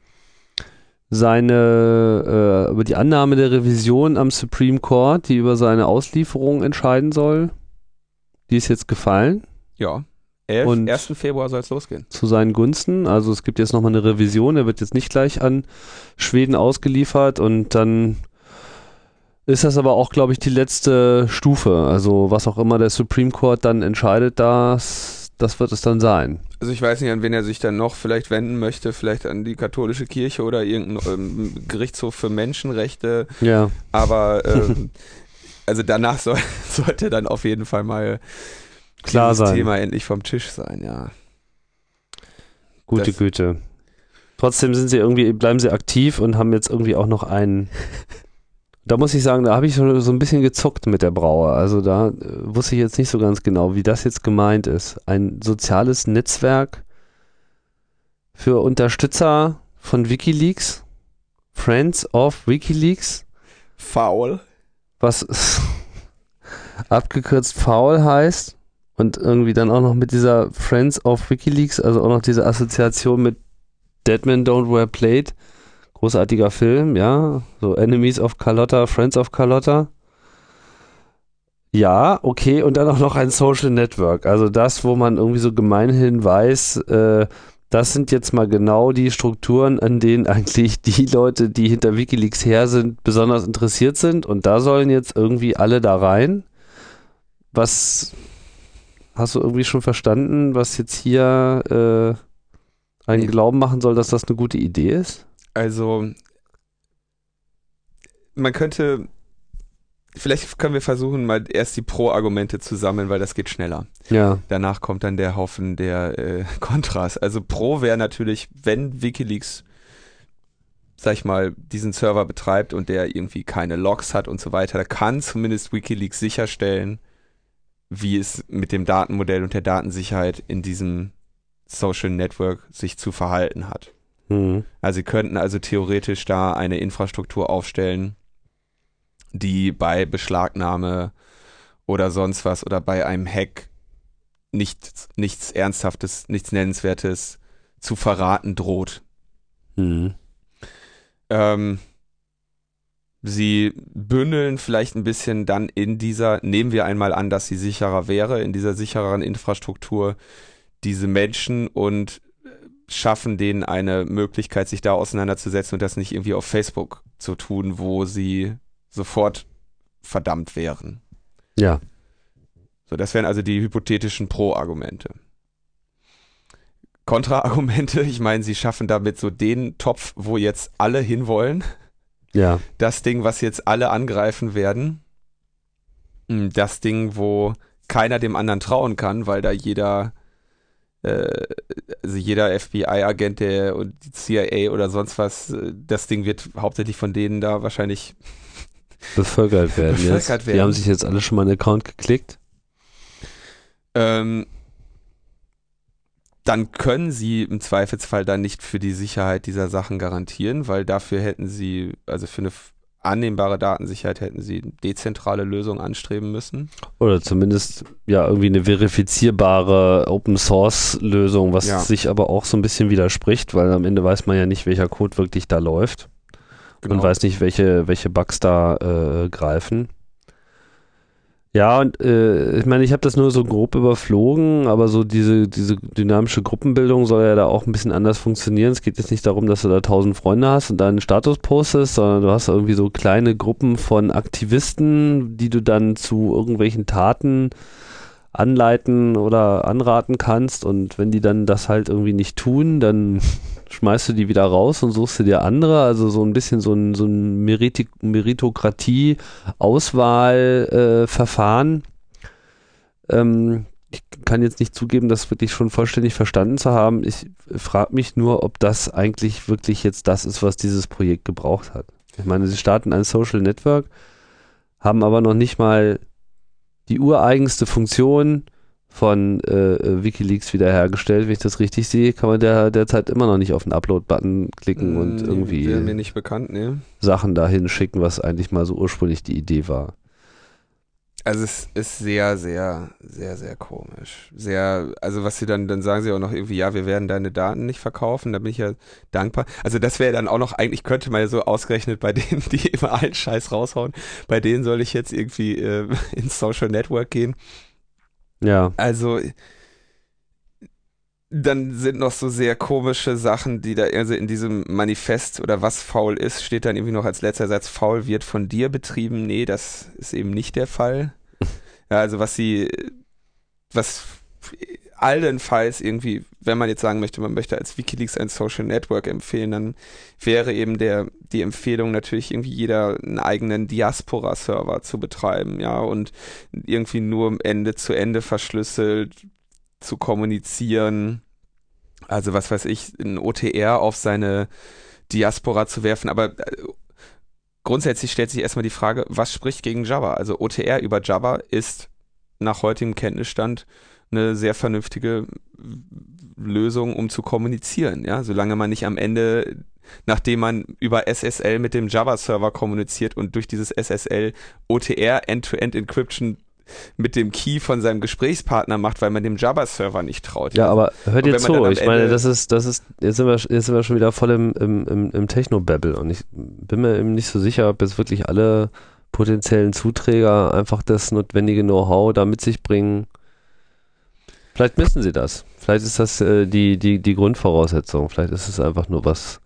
seine, äh, über die Annahme der Revision am Supreme Court, die über seine Auslieferung entscheiden soll. Die ist jetzt gefallen. Ja. 11, Und- 1. Februar soll es losgehen. zu seinen Gunsten. Also es gibt jetzt nochmal eine Revision. Er wird jetzt nicht gleich an Schweden ausgeliefert und dann ist das aber auch, glaube ich, die letzte Stufe. Also was auch immer der Supreme Court dann entscheidet, das, das wird es dann sein. Also ich weiß nicht, an wen er sich dann noch vielleicht wenden möchte, vielleicht an die katholische Kirche oder irgendein ähm, Gerichtshof für Menschenrechte. Ja. Aber ähm, (laughs) also danach soll, (laughs) sollte dann auf jeden Fall mal Klar sein. Thema endlich vom Tisch sein, ja. Gute Das- Güte. Trotzdem sind sie irgendwie, bleiben sie aktiv und haben jetzt irgendwie auch noch einen. (laughs) Da muss ich sagen, da habe ich so, so ein bisschen gezuckt mit der Braue. Also da äh, wusste ich jetzt nicht so ganz genau, wie das jetzt gemeint ist. Ein soziales Netzwerk für Unterstützer von Wikileaks, Friends of Wikileaks, Faul. was (laughs) abgekürzt faul heißt und irgendwie dann auch noch mit dieser Friends of Wikileaks, also auch noch diese Assoziation mit Dead Men Don't Wear Plate, großartiger Film, ja, so Enemies of Carlotta, Friends of Carlotta. Ja, okay, und dann auch noch ein Social Network, also das, wo man irgendwie so gemeinhin weiß, äh, das sind jetzt mal genau die Strukturen, an denen (laughs) eigentlich die Leute, die hinter Wikileaks her sind, besonders interessiert sind. Und da sollen jetzt irgendwie alle da rein. Was hast du irgendwie schon verstanden, was jetzt hier äh, einen. Glauben machen soll, dass das eine gute Idee ist? Also man könnte, vielleicht können wir versuchen, mal erst die Pro-Argumente zu sammeln, weil das geht schneller. Ja. Danach kommt dann der Haufen der äh, (laughs) Kontras. Also Pro wäre natürlich, wenn Wikileaks, sag ich mal, diesen Server betreibt und der irgendwie keine Logs hat und so weiter, da kann zumindest Wikileaks sicherstellen, wie es mit dem Datenmodell und der Datensicherheit in diesem Social Network sich zu verhalten hat. Hm. Also sie könnten also theoretisch da eine Infrastruktur aufstellen, die bei Beschlagnahme oder sonst was oder bei einem Hack nichts, nichts Ernsthaftes, nichts Nennenswertes zu verraten droht. Hm. Ähm, sie bündeln vielleicht ein bisschen dann in dieser, nehmen wir einmal an, dass sie sicherer wäre, in dieser sichereren Infrastruktur diese Menschen und schaffen denen eine Möglichkeit, sich da auseinanderzusetzen und das nicht irgendwie auf Facebook zu tun, wo sie sofort verdammt wären. Ja. So, das wären also die hypothetischen Pro-Argumente. Kontra-Argumente, ich meine, sie schaffen damit so den Topf, wo jetzt alle hinwollen Ja. das Ding, was jetzt alle angreifen werden. Mm, Das Ding, wo keiner dem anderen trauen kann, weil da jeder, also jeder FBI-Agent der und die CIA oder sonst was, äh, das Ding wird hauptsächlich von denen da wahrscheinlich (laughs) Bevölkert werden jetzt. Bevölkert Die werden. haben sich jetzt alle schon mal einen Account geklickt. ähm, dann können sie im Zweifelsfall dann nicht für die Sicherheit dieser Sachen garantieren, weil dafür hätten sie, also für eine annehmbare Datensicherheit hätten sie dezentrale Lösung anstreben müssen. Oder zumindest ja irgendwie eine verifizierbare Open Source Lösung, was Ja. sich aber auch so ein bisschen widerspricht, weil am Ende weiß man ja nicht, welcher Code wirklich da läuft Genau. und weiß nicht, welche, welche Bugs da äh, greifen. Ja, und äh, ich meine, ich habe das nur so grob überflogen, aber so diese, diese dynamische Gruppenbildung soll ja da auch ein bisschen anders funktionieren. Es geht jetzt nicht darum, dass du da tausend Freunde hast und deinen Status postest, sondern du hast irgendwie so kleine Gruppen von Aktivisten, die du dann zu irgendwelchen Taten anleiten oder anraten kannst und wenn die dann das halt irgendwie nicht tun, dann (laughs) schmeißt du die wieder raus und suchst du dir andere, also so ein bisschen so ein, so ein Meriti Meritokratie-Auswahlverfahren. Äh, ähm, ich kann jetzt nicht zugeben, das wirklich schon vollständig verstanden zu haben. Ich frage mich nur, ob das eigentlich wirklich jetzt das ist, was dieses Projekt gebraucht hat. Ich meine, sie starten ein Social Network, haben aber noch nicht mal die ureigenste Funktion von äh, Wikileaks wiederhergestellt. Wenn ich das richtig sehe, kann man der, derzeit immer noch nicht auf den Upload-Button klicken und Nee, irgendwie? Sachen dahin schicken, was eigentlich mal so ursprünglich die Idee war. Also es ist sehr, sehr, sehr, sehr komisch. Sehr, also was sie dann, dann sagen sie auch noch irgendwie, ja, wir werden deine Daten nicht verkaufen, da bin ich ja dankbar. Also das wäre dann auch noch, eigentlich könnte man ja so ausgerechnet bei (laughs) denen, die immer allen Scheiß raushauen, bei denen soll ich jetzt irgendwie äh, (laughs) ins Social Network gehen. Ja, Also dann sind noch so sehr komische Sachen, die da also in diesem Manifest oder was faul ist, steht dann irgendwie noch als letzter Satz, faul wird von dir betrieben. Nee, das ist eben nicht der Fall. Ja, also was sie, was allenfalls irgendwie, wenn man jetzt sagen möchte, man möchte als Wikileaks ein Social Network empfehlen, dann wäre eben der, die Empfehlung natürlich irgendwie jeder einen eigenen Diaspora-Server zu betreiben, ja, und irgendwie nur Ende zu Ende verschlüsselt zu kommunizieren. Also was weiß ich, ein OTR auf seine Diaspora zu werfen, aber äh, grundsätzlich stellt sich erstmal die Frage, was spricht gegen Java? Also OTR über Java ist nach heutigem Kenntnisstand eine sehr vernünftige Lösung, um zu kommunizieren, ja, solange man nicht am Ende, nachdem man über SSL mit dem Java-Server kommuniziert und durch dieses SSL OTR End-to-End Encryption mit dem Key von seinem Gesprächspartner macht, weil man dem Java-Server nicht traut. ja, aber hört ihr zu, ich meine, das ist, das ist, jetzt sind wir, jetzt sind wir schon wieder voll im, im, im, im Techno-Babble und ich bin mir eben nicht so sicher, ob jetzt wirklich alle potenziellen Zuträger einfach das notwendige Know-how da mit sich bringen. Vielleicht müssen sie das. Vielleicht ist das äh, die, die, die Grundvoraussetzung. Vielleicht ist es einfach nur was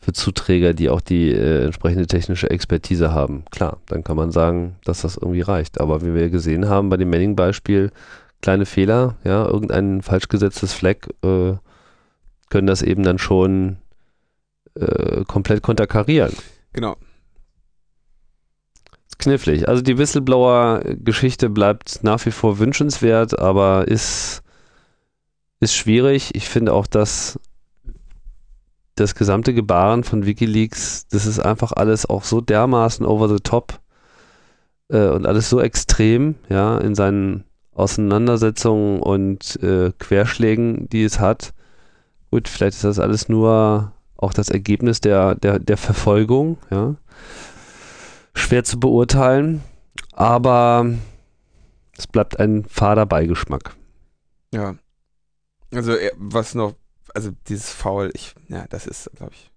für Zuträger, die auch die äh, entsprechende technische Expertise haben. Klar, dann kann man sagen, dass das irgendwie reicht. Aber wie wir gesehen haben bei dem Manning-Beispiel, kleine Fehler, ja, irgendein falsch gesetztes Flag äh, können das eben dann schon äh, komplett konterkarieren. Genau. Ist knifflig. Also die Whistleblower-Geschichte bleibt nach wie vor wünschenswert, aber ist, ist schwierig. Ich finde auch, dass das gesamte Gebaren von Wikileaks, das ist einfach alles auch so dermaßen over the top äh, und alles so extrem, ja, in seinen Auseinandersetzungen und äh, Querschlägen, die es hat. Gut, vielleicht ist das alles nur auch das Ergebnis der, der, der Verfolgung, ja. Schwer zu beurteilen, aber es bleibt ein fader Beigeschmack. Ja. Also was noch, also dieses Foul, ich, ja, das ist, glaube ich.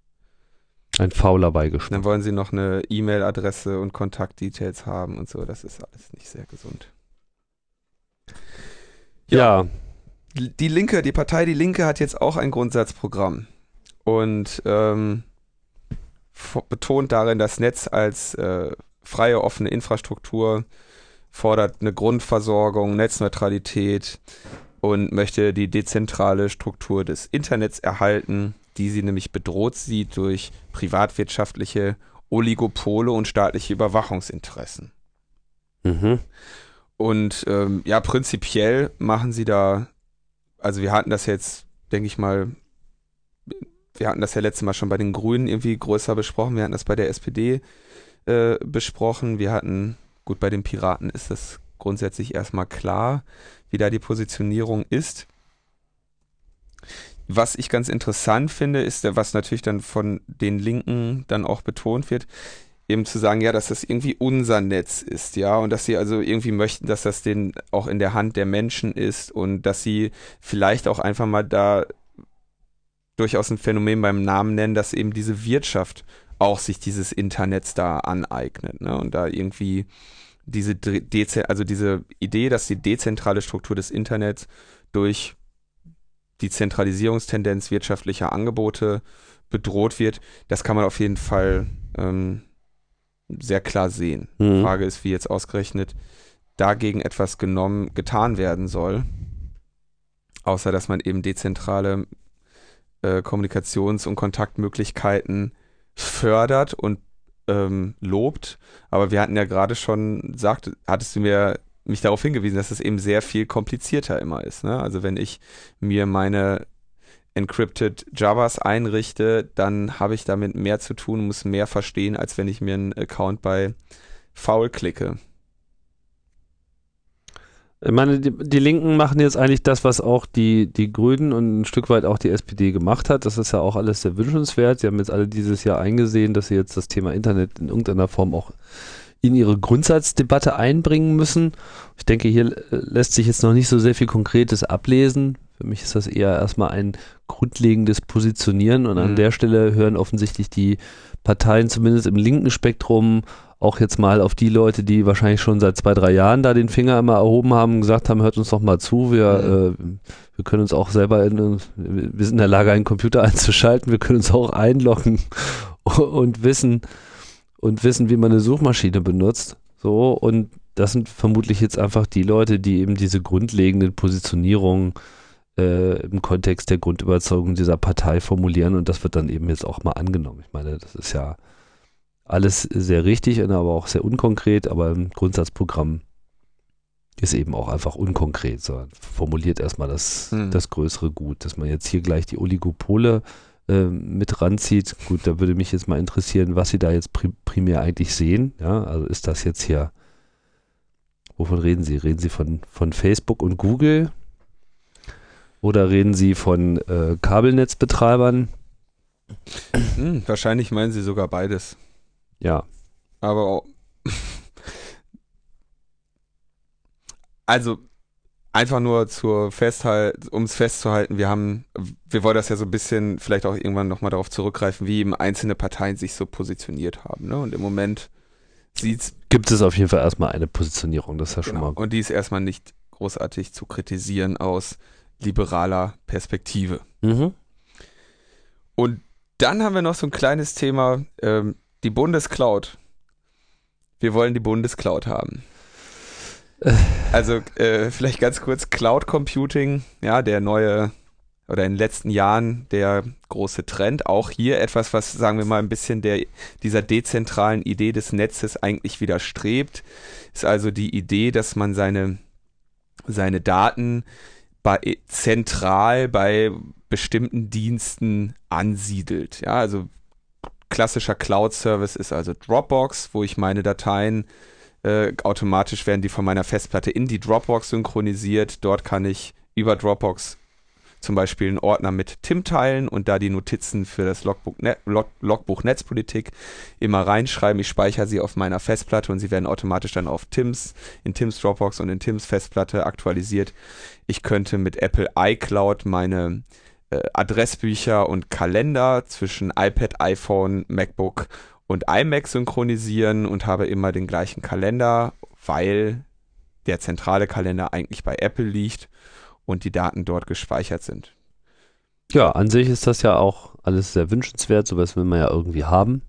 Ein fauler Beigeschmack. Dann wollen sie noch eine E-Mail-Adresse und Kontaktdetails haben und so. Das ist alles nicht sehr gesund. Ja, Die Linke, die Partei Die Linke hat jetzt auch ein Grundsatzprogramm und ähm, betont darin das Netz als äh, freie, offene Infrastruktur, fordert eine Grundversorgung, Netzneutralität und möchte die dezentrale Struktur des Internets erhalten, die sie nämlich bedroht sieht durch privatwirtschaftliche Oligopole und staatliche Überwachungsinteressen. mhm. Und ähm, ja, prinzipiell machen sie da, also wir hatten das jetzt, denke ich mal, wir hatten das ja letztes Mal schon bei den Grünen irgendwie größer besprochen, wir hatten das bei der SPD äh, besprochen, wir hatten, gut, bei den Piraten ist das grundsätzlich erstmal klar, wie da die Positionierung ist. Was ich ganz interessant finde, ist, äh, was natürlich dann von den Linken dann auch betont wird, eben zu sagen, ja, dass das irgendwie unser Netz ist, ja, und dass sie also irgendwie möchten, dass das den auch in der Hand der Menschen ist und dass sie vielleicht auch einfach mal da durchaus ein Phänomen beim Namen nennen, dass eben diese Wirtschaft auch sich dieses Internets da aneignet, ne, und da irgendwie diese Deze also diese Idee, dass die dezentrale Struktur des Internets durch die Zentralisierungstendenz wirtschaftlicher Angebote bedroht wird, das kann man auf jeden Fall ähm, sehr klar sehen. Mhm. Frage ist, wie jetzt ausgerechnet dagegen etwas genommen, getan werden soll. Außer dass man eben dezentrale äh, Kommunikations- und Kontaktmöglichkeiten fördert und ähm, lobt. Aber wir hatten ja gerade schon, sagt, hattest du mir mich darauf hingewiesen, dass es eben sehr viel komplizierter immer ist. Ne? Also wenn ich mir meine encrypted Javas einrichte, dann habe ich damit mehr zu tun, muss mehr verstehen, als wenn ich mir einen Account bei Foul klicke. Ich meine, die, die, Linken machen jetzt eigentlich das, was auch die, die Grünen und ein Stück weit auch die SPD gemacht hat. Das ist ja auch alles sehr wünschenswert. Sie haben jetzt alle dieses Jahr eingesehen, dass sie jetzt das Thema Internet in irgendeiner Form auch in ihre Grundsatzdebatte einbringen müssen. Ich denke, hier lässt sich jetzt noch nicht so sehr viel Konkretes ablesen. Für mich ist das eher erstmal ein grundlegendes Positionieren und mhm. an der Stelle hören offensichtlich die Parteien zumindest im linken Spektrum auch jetzt mal auf die Leute, die wahrscheinlich schon seit zwei, drei Jahren da den Finger immer erhoben haben, gesagt haben, hört uns doch mal zu, wir, äh, wir können uns auch selber, in, wir sind in der Lage, einen Computer (laughs) einzuschalten, wir können uns auch einloggen (laughs) und wissen, und wissen, wie man eine Suchmaschine benutzt. So, und das sind vermutlich jetzt einfach die Leute, die eben diese grundlegenden Positionierungen äh, im Kontext der Grundüberzeugung dieser Partei formulieren und das wird dann eben jetzt auch mal angenommen. Ich meine, das ist ja alles sehr richtig, aber auch sehr unkonkret, aber im Grundsatzprogramm ist eben auch einfach unkonkret, sondern formuliert erstmal das, hm. das größere Gut, dass man jetzt hier gleich die Oligopole äh, mit ranzieht. Gut, da würde mich jetzt mal interessieren, was Sie da jetzt pri primär eigentlich sehen. Ja, also ist das jetzt hier, wovon reden Sie? Reden Sie von, von Facebook und Google? Oder reden Sie von äh, Kabelnetzbetreibern? Hm, wahrscheinlich meinen Sie sogar beides. Ja. Aber also einfach nur zur Festhalt, um es festzuhalten, wir haben, wir wollen das ja so ein bisschen vielleicht auch irgendwann nochmal darauf zurückgreifen, wie eben einzelne Parteien sich so positioniert haben. Ne? Und im Moment sieht's. Gibt es auf jeden Fall erstmal eine Positionierung, das ist ja schon genau. mal. Und die ist erstmal nicht großartig zu kritisieren aus liberaler Perspektive. Mhm. Und dann haben wir noch so ein kleines Thema, ähm, die Bundescloud. Wir wollen die Bundescloud haben. Äh. Also äh, vielleicht ganz kurz Cloud Computing, ja, der neue oder in den letzten Jahren der große Trend. Auch hier etwas, was, sagen wir mal, ein bisschen der, dieser dezentralen Idee des Netzes eigentlich widerstrebt, ist also die Idee, dass man seine, seine Daten bei, zentral bei bestimmten Diensten ansiedelt. Ja, also klassischer Cloud-Service ist also Dropbox, wo ich meine Dateien äh, automatisch werden die von meiner Festplatte in die Dropbox synchronisiert. Dort kann ich über Dropbox zum Beispiel einen Ordner mit Tim teilen und da die Notizen für das Logbuch, Net, Log, Logbuch Netzpolitik immer reinschreiben. Ich speichere sie auf meiner Festplatte und sie werden automatisch dann auf Tims, in Tims Dropbox und in Tims Festplatte aktualisiert. Ich könnte mit Apple iCloud meine Adressbücher und Kalender zwischen iPad, iPhone, MacBook und iMac synchronisieren und habe immer den gleichen Kalender, weil der zentrale Kalender eigentlich bei Apple liegt und die Daten dort gespeichert sind. Ja, an sich ist das ja auch alles sehr wünschenswert, sowas will man ja irgendwie haben.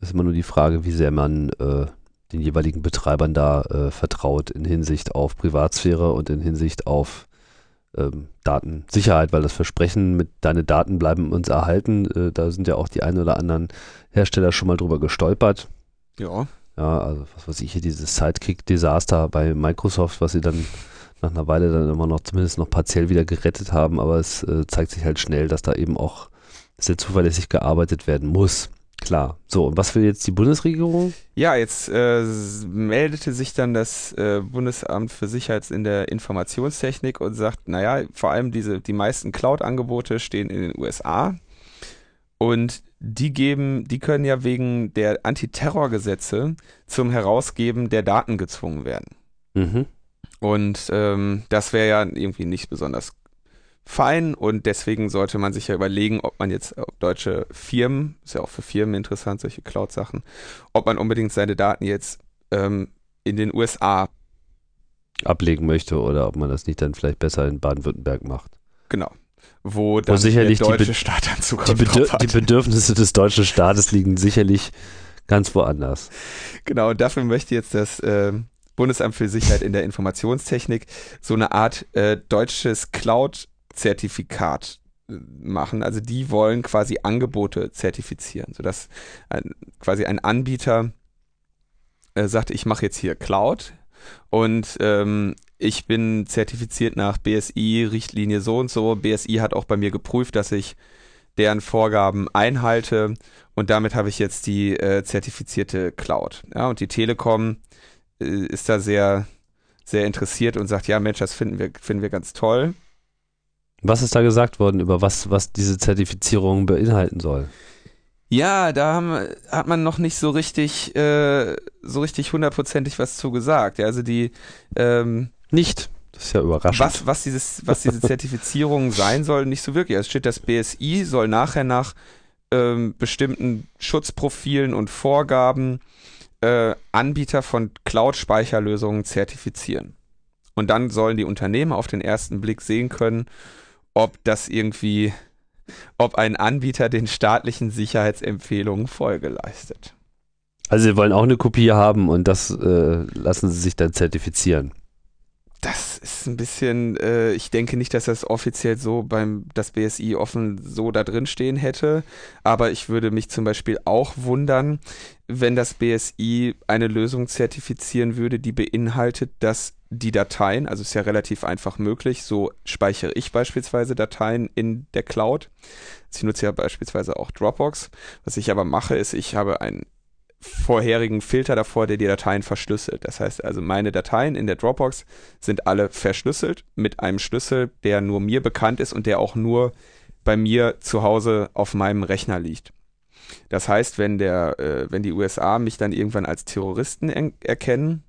Ist immer nur die Frage, wie sehr man äh, den jeweiligen Betreibern da äh, vertraut in Hinsicht auf Privatsphäre und in Hinsicht auf ähm, Datensicherheit, weil das Versprechen mit deine Daten bleiben uns erhalten, äh, da sind ja auch die ein oder anderen Hersteller schon mal drüber gestolpert. Ja. Ja, also was weiß ich hier, dieses Sidekick-Desaster bei Microsoft, was sie dann nach einer Weile dann immer noch zumindest noch partiell wieder gerettet haben, aber es äh, zeigt sich halt schnell, dass da eben auch sehr zuverlässig gearbeitet werden muss. Klar. So, und was will jetzt die Bundesregierung? Ja, jetzt äh, meldete sich dann das äh, Bundesamt für Sicherheit in der Informationstechnik und sagt, naja, vor allem diese, die meisten Cloud-Angebote stehen in den USA und die geben, die können ja wegen der Antiterrorgesetze zum Herausgeben der Daten gezwungen werden. Mhm. Und ähm, das wäre ja irgendwie nicht besonders fein und deswegen sollte man sich ja überlegen, ob man jetzt deutsche Firmen, ist ja auch für Firmen interessant, solche Cloud-Sachen, ob man unbedingt seine Daten jetzt ähm, in den USA ablegen möchte oder ob man das nicht dann vielleicht besser in Baden-Württemberg macht. Genau. Wo dann sicherlich der deutsche die Staat dann Zugriff die, Bedür hat. die Bedürfnisse des deutschen Staates liegen sicherlich ganz woanders. Genau, und dafür möchte jetzt das äh, Bundesamt für Sicherheit in der Informationstechnik so eine Art äh, deutsches Cloud-Zertifikat äh, machen. Also die wollen quasi Angebote zertifizieren, sodass ein, quasi ein Anbieter äh, sagt, ich mache jetzt hier Cloud und ähm, ich bin zertifiziert nach BSI, Richtlinie so und so. BSI hat auch bei mir geprüft, dass ich deren Vorgaben einhalte und damit habe ich jetzt die äh, zertifizierte Cloud. Ja, und die Telekom äh, ist da sehr, sehr interessiert und sagt, ja Mensch, das finden wir, finden wir ganz toll. Was ist da gesagt worden über was, was diese Zertifizierung beinhalten soll? Ja, da haben, hat man noch nicht so richtig, äh, so richtig hundertprozentig was zu gesagt. Ja, also die ähm, nicht. Das ist ja überraschend. Was, was, dieses, was diese Zertifizierung (laughs) sein soll, nicht so wirklich. Es steht, das BSI soll nachher nach ähm, bestimmten Schutzprofilen und Vorgaben äh, Anbieter von Cloud-Speicherlösungen zertifizieren. Und dann sollen die Unternehmen auf den ersten Blick sehen können, ob das irgendwie, ob ein Anbieter den staatlichen Sicherheitsempfehlungen Folge leistet. Also sie wollen auch eine Kopie haben und das äh, lassen sie sich dann zertifizieren. Das ist ein bisschen, äh, ich denke nicht, dass das offiziell so beim das BSI offen so da drin stehen hätte, aber ich würde mich zum Beispiel auch wundern, wenn das BSI eine Lösung zertifizieren würde, die beinhaltet, dass die Dateien, also ist ja relativ einfach möglich, so speichere ich beispielsweise Dateien in der Cloud. Ich nutze ja beispielsweise auch Dropbox. Was ich aber mache, ist, ich habe einen vorherigen Filter davor, der die Dateien verschlüsselt. Das heißt also, meine Dateien in der Dropbox sind alle verschlüsselt mit einem Schlüssel, der nur mir bekannt ist und der auch nur bei mir zu Hause auf meinem Rechner liegt. Das heißt, wenn der, äh, wenn die USA mich dann irgendwann als Terroristen erkennen,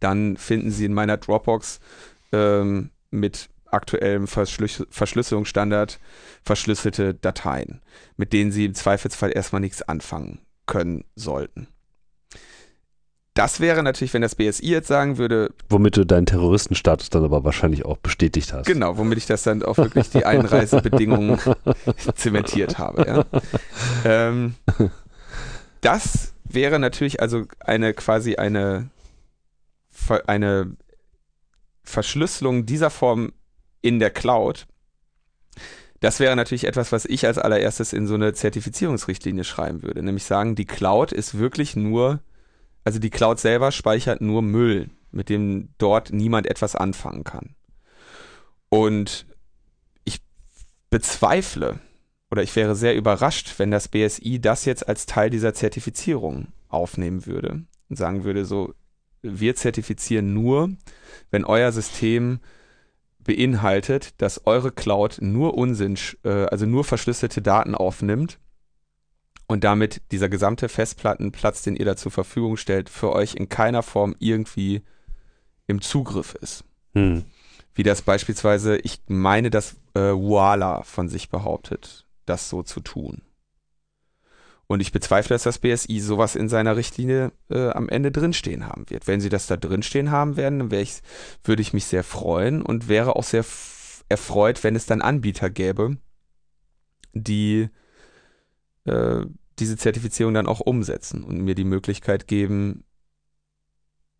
dann finden sie in meiner Dropbox ähm, mit aktuellem Verschlüs Verschlüsselungsstandard verschlüsselte Dateien, mit denen sie im Zweifelsfall erstmal nichts anfangen können sollten. Das wäre natürlich, wenn das BSI jetzt sagen würde. Womit du deinen Terroristenstatus dann aber wahrscheinlich auch bestätigt hast. Genau, womit ich das dann auch wirklich die (laughs) Einreisebedingungen zementiert habe. Ja. Ähm, das wäre natürlich also eine quasi eine, eine Verschlüsselung dieser Form in der Cloud, das wäre natürlich etwas, was ich als allererstes in so eine Zertifizierungsrichtlinie schreiben würde. Nämlich sagen, die Cloud ist wirklich nur, also die Cloud selber speichert nur Müll, mit dem dort niemand etwas anfangen kann. Und ich bezweifle oder ich wäre sehr überrascht, wenn das BSI das jetzt als Teil dieser Zertifizierung aufnehmen würde und sagen würde, so, wir zertifizieren nur, wenn euer System beinhaltet, dass eure Cloud nur Unsinn, äh, also nur verschlüsselte Daten aufnimmt und damit dieser gesamte Festplattenplatz, den ihr da zur Verfügung stellt, für euch in keiner Form irgendwie im Zugriff ist. Hm. Wie das beispielsweise, ich meine, dass äh, Voila von sich behauptet, das so zu tun. Und ich bezweifle, dass das BSI sowas in seiner Richtlinie äh, am Ende drinstehen haben wird. Wenn sie das da drinstehen haben werden, dann ich, würde ich mich sehr freuen und wäre auch sehr erfreut, wenn es dann Anbieter gäbe, die äh, diese Zertifizierung dann auch umsetzen und mir die Möglichkeit geben,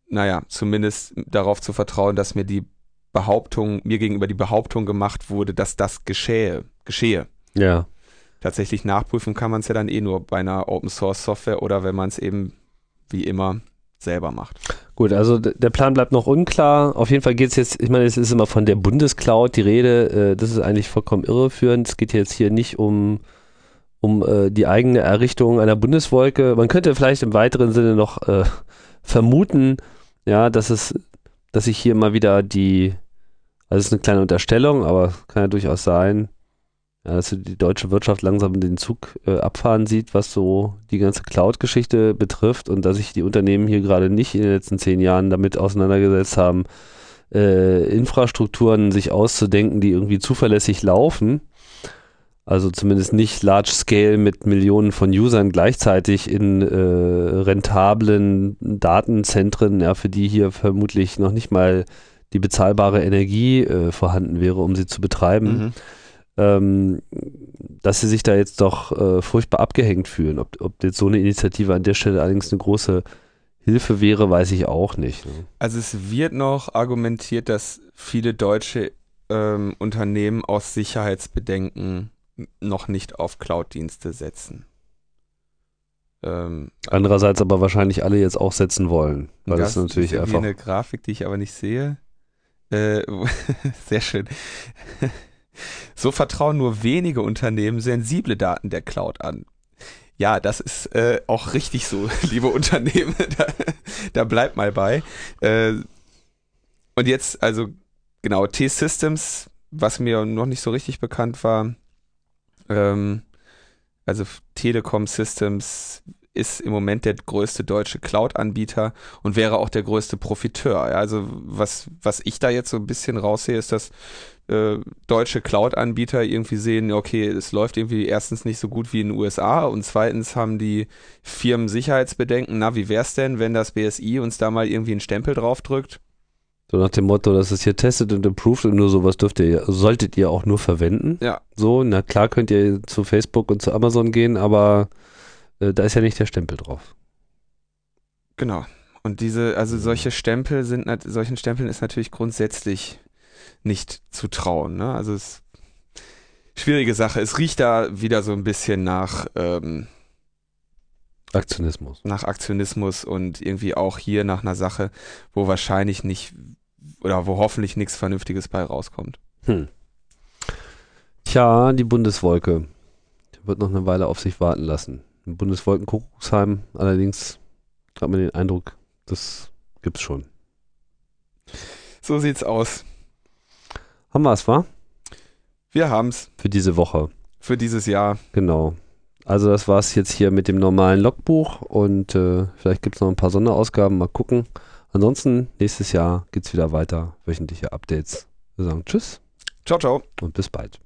naja, zumindest darauf zu vertrauen, dass mir die Behauptung, mir gegenüber die Behauptung gemacht wurde, dass das geschehe, geschehe. Ja tatsächlich nachprüfen kann man es ja dann eh nur bei einer Open Source Software oder wenn man es eben wie immer selber macht. Gut, also der Plan bleibt noch unklar. Auf jeden Fall geht es jetzt, ich meine, es ist immer von der Bundescloud die Rede. Äh, das ist eigentlich vollkommen irreführend. Es geht jetzt hier nicht um, um äh, die eigene Errichtung einer Bundeswolke. Man könnte vielleicht im weiteren Sinne noch äh, vermuten, ja, dass es, dass sich hier mal wieder die, also es ist eine kleine Unterstellung, aber kann ja durchaus sein, dass die deutsche Wirtschaft langsam den Zug äh, abfahren sieht, was so die ganze Cloud-Geschichte betrifft und dass sich die Unternehmen hier gerade nicht in den letzten zehn Jahren damit auseinandergesetzt haben, äh, Infrastrukturen sich auszudenken, die irgendwie zuverlässig laufen. Also zumindest nicht large scale mit Millionen von Usern gleichzeitig in äh, rentablen Datenzentren, ja, für die hier vermutlich noch nicht mal die bezahlbare Energie äh, vorhanden wäre, um sie zu betreiben. Mhm ähm, dass sie sich da jetzt doch äh, furchtbar abgehängt fühlen. Ob, ob jetzt so eine Initiative an der Stelle allerdings eine große Hilfe wäre, weiß ich auch nicht. Ne? Also es wird noch argumentiert, dass viele deutsche ähm, Unternehmen aus Sicherheitsbedenken noch nicht auf Cloud-Dienste setzen. Ähm, Andererseits aber wahrscheinlich alle jetzt auch setzen wollen. Weil das, das natürlich ist einfach. eine Grafik, die ich aber nicht sehe. Äh, (laughs) sehr schön. So vertrauen nur wenige Unternehmen sensible Daten der Cloud an. Ja, das ist äh, auch richtig so, (laughs) liebe Unternehmen. (laughs) da, da bleibt mal bei. Äh, und jetzt, also genau, T-Systems, was mir noch nicht so richtig bekannt war, ähm, also Telekom Systems ist im Moment der größte deutsche Cloud-Anbieter und wäre auch der größte Profiteur. Also was, was ich da jetzt so ein bisschen raussehe, ist, dass äh, deutsche Cloud-Anbieter irgendwie sehen, okay, es läuft irgendwie erstens nicht so gut wie in den USA und zweitens haben die Firmen Sicherheitsbedenken. Na, wie wär's denn, wenn das BSI uns da mal irgendwie einen Stempel draufdrückt? So nach dem Motto, das ist hier tested und improved und nur sowas dürft ihr, solltet ihr auch nur verwenden. Ja. So, na klar könnt ihr zu Facebook und zu Amazon gehen, aber äh, da ist ja nicht der Stempel drauf. Genau. Und diese, also solche Stempel sind, solchen Stempeln ist natürlich grundsätzlich nicht zu trauen. Ne? Also es schwierige Sache. Es riecht da wieder so ein bisschen nach ähm, Aktionismus. Nach Aktionismus und irgendwie auch hier nach einer Sache, wo wahrscheinlich nicht oder wo hoffentlich nichts Vernünftiges bei rauskommt. Hm. Tja, die Bundeswolke wird noch eine Weile auf sich warten lassen. Im Bundeswolkenkuckucksheim allerdings hat man den Eindruck, das gibt's schon. So sieht's aus. Haben wir es, wa? Wir haben's. Für diese Woche. Für dieses Jahr. Genau. Also das war's jetzt hier mit dem normalen Logbuch und äh, vielleicht gibt's noch ein paar Sonderausgaben, mal gucken. Ansonsten, nächstes Jahr geht's wieder weiter, wöchentliche Updates. Wir sagen Tschüss. Ciao, ciao. Und bis bald.